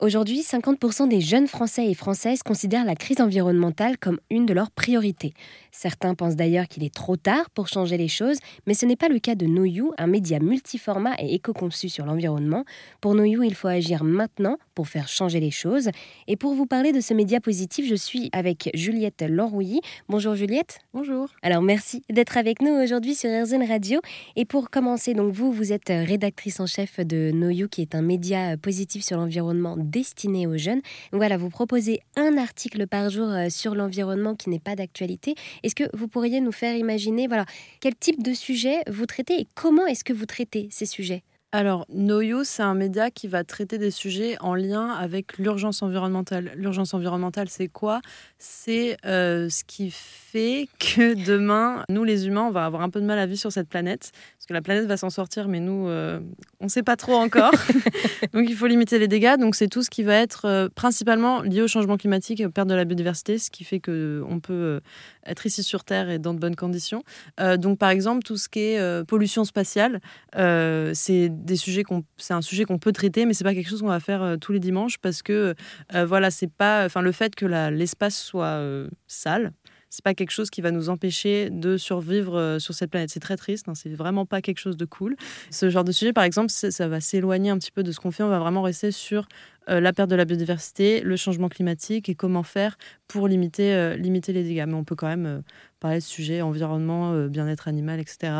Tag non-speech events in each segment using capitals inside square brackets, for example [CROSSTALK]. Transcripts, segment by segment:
Aujourd'hui, 50% des jeunes Français et Françaises considèrent la crise environnementale comme une de leurs priorités. Certains pensent d'ailleurs qu'il est trop tard pour changer les choses, mais ce n'est pas le cas de NoYou, un média multiformat et éco-conçu sur l'environnement. Pour NoYou, il faut agir maintenant pour faire changer les choses. Et pour vous parler de ce média positif, je suis avec Juliette Lenrouilly. Bonjour Juliette. Bonjour. Alors merci d'être avec nous aujourd'hui sur RZN Radio. Et pour commencer, donc vous, vous êtes rédactrice en chef de NoYou, qui est un média positif sur l'environnement destiné aux jeunes. Voilà, vous proposez un article par jour euh, sur l'environnement qui n'est pas d'actualité. Est-ce que vous pourriez nous faire imaginer voilà, quel type de sujet vous traitez et comment est-ce que vous traitez ces sujets? Alors, NoYou, c'est un média qui va traiter des sujets en lien avec l'urgence environnementale. L'urgence environnementale, c'est quoi? C'est euh, ce qui fait que [LAUGHS] demain, nous les humains, on va avoir un peu de mal à vivre sur cette planète. Parce que la planète va s'en sortir, mais nous, euh, on ne sait pas trop encore. [LAUGHS] Donc, il faut limiter les dégâts. Donc, c'est tout ce qui va être euh, principalement lié au changement climatique et aux pertes de la biodiversité, ce qui fait qu'on peut être ici sur Terre et dans de bonnes conditions. donc, par exemple, tout ce qui est pollution spatiale, c'est des sujets qu'on, c'est un sujet qu'on peut traiter, mais c'est pas quelque chose qu'on va faire euh, tous les dimanches parce que euh, voilà, c'est pas, enfin le fait que l'espace soit euh, sale, c'est pas quelque chose qui va nous empêcher de survivre sur cette planète. C'est très triste, hein, c'est vraiment pas quelque chose de cool. Ce genre de sujet, par exemple, ça va s'éloigner un petit peu de ce qu'on fait. On va vraiment rester sur la perte de la biodiversité, le changement climatique et comment faire pour limiter, limiter les dégâts. Mais on peut quand même parler de sujets environnement, bien-être animal, etc.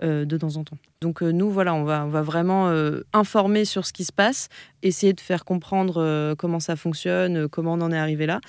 de temps en temps. Donc euh, nous, voilà, on va, on va vraiment euh, informer sur ce qui se passe, essayer de faire comprendre euh, comment ça fonctionne, comment on en est arrivé là.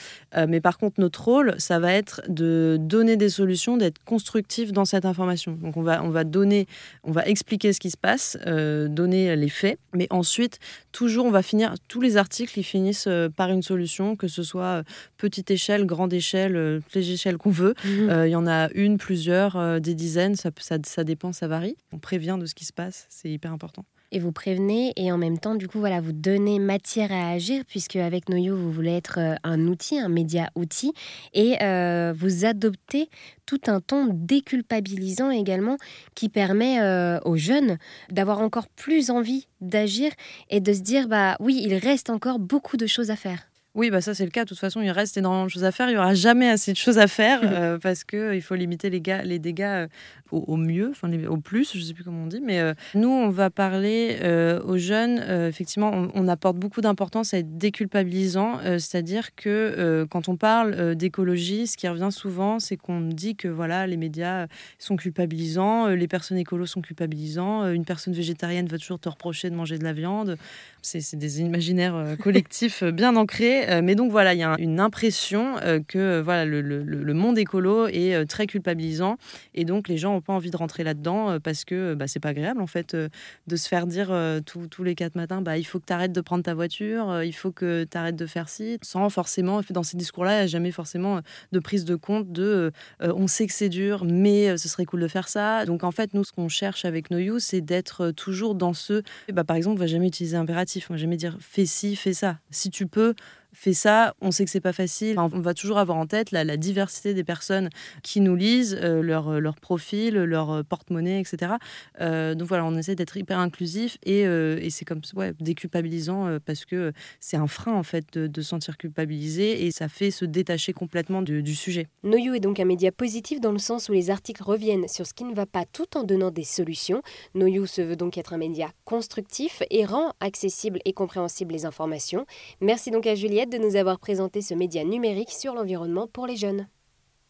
mais par contre, notre rôle, ça va être de donner des solutions, d'être constructif dans cette information. Donc on va, on va donner, on va expliquer ce qui se passe, donner les faits, mais ensuite, toujours, on va finir, tous les articles, ils finissent par une solution, que ce soit petite échelle, grande échelle, toutes les échelles qu'on veut. Mmh. Il y en a une, plusieurs, des dizaines, ça, ça, ça dépend, ça varie. On prévient de ce qui se passe. C'est hyper important. Et vous prévenez et en même temps, du coup, voilà, vous donnez matière à agir puisque avec Noyo, vous voulez être euh, un outil, un média outil et euh, vous adoptez tout un ton déculpabilisant également qui permet euh, aux jeunes d'avoir encore plus envie d'agir et de se dire bah oui, il reste encore beaucoup de choses à faire. Oui, bah ça c'est le cas. De toute façon, il reste énormément de choses à faire. Il y aura jamais assez de choses à faire [LAUGHS] euh, parce que euh, il faut limiter les, les dégâts euh, au, mieux, enfin au plus, je sais plus comment on dit. Mais nous, on va parler aux jeunes. effectivement, on, apporte beaucoup d'importance à être déculpabilisant, c'est-à-dire que quand on parle d'écologie, ce qui revient souvent, c'est qu'on dit que voilà, les médias sont culpabilisants, les personnes écolos sont culpabilisants, une personne végétarienne va toujours te reprocher de manger de la viande. C'est des imaginaires collectifs bien ancrés. Euh, mais donc voilà, il y a une impression euh, que voilà, le, monde écolo est euh, très culpabilisant et donc les gens n'ont pas envie de rentrer là-dedans parce que bah, c'est pas agréable en fait de se faire dire tous les quatre matins bah, il faut que tu arrêtes de prendre ta voiture, il faut que tu arrêtes de faire ci, sans forcément, dans ces discours-là, il n'y a jamais forcément de prise de compte de on sait que c'est dur, mais ce serait cool de faire ça. Donc en fait, nous, ce qu'on cherche avec No c'est d'être toujours dans ce. Bah, par exemple, on va jamais utiliser impératif, on va jamais dire fais ci, fais ça. Si tu peux, fait ça, on sait que c'est pas facile. on va toujours avoir en tête la, diversité des personnes qui nous lisent, euh, leur, euh, leur, profil, leur euh, porte-monnaie, etc. donc voilà, on essaie d'être hyper inclusif et, c'est comme ouais, déculpabilisant parce que c'est un frein en fait de, se sentir culpabilisé et ça fait se détacher complètement du, du sujet. Noyou est donc un média positif dans le sens où les articles reviennent sur ce qui ne va pas tout en donnant des solutions. Noyou se veut donc être un média constructif et rend accessible et compréhensible les informations. Merci donc à Juliette de nous avoir présenté ce média numérique sur l'environnement pour les jeunes.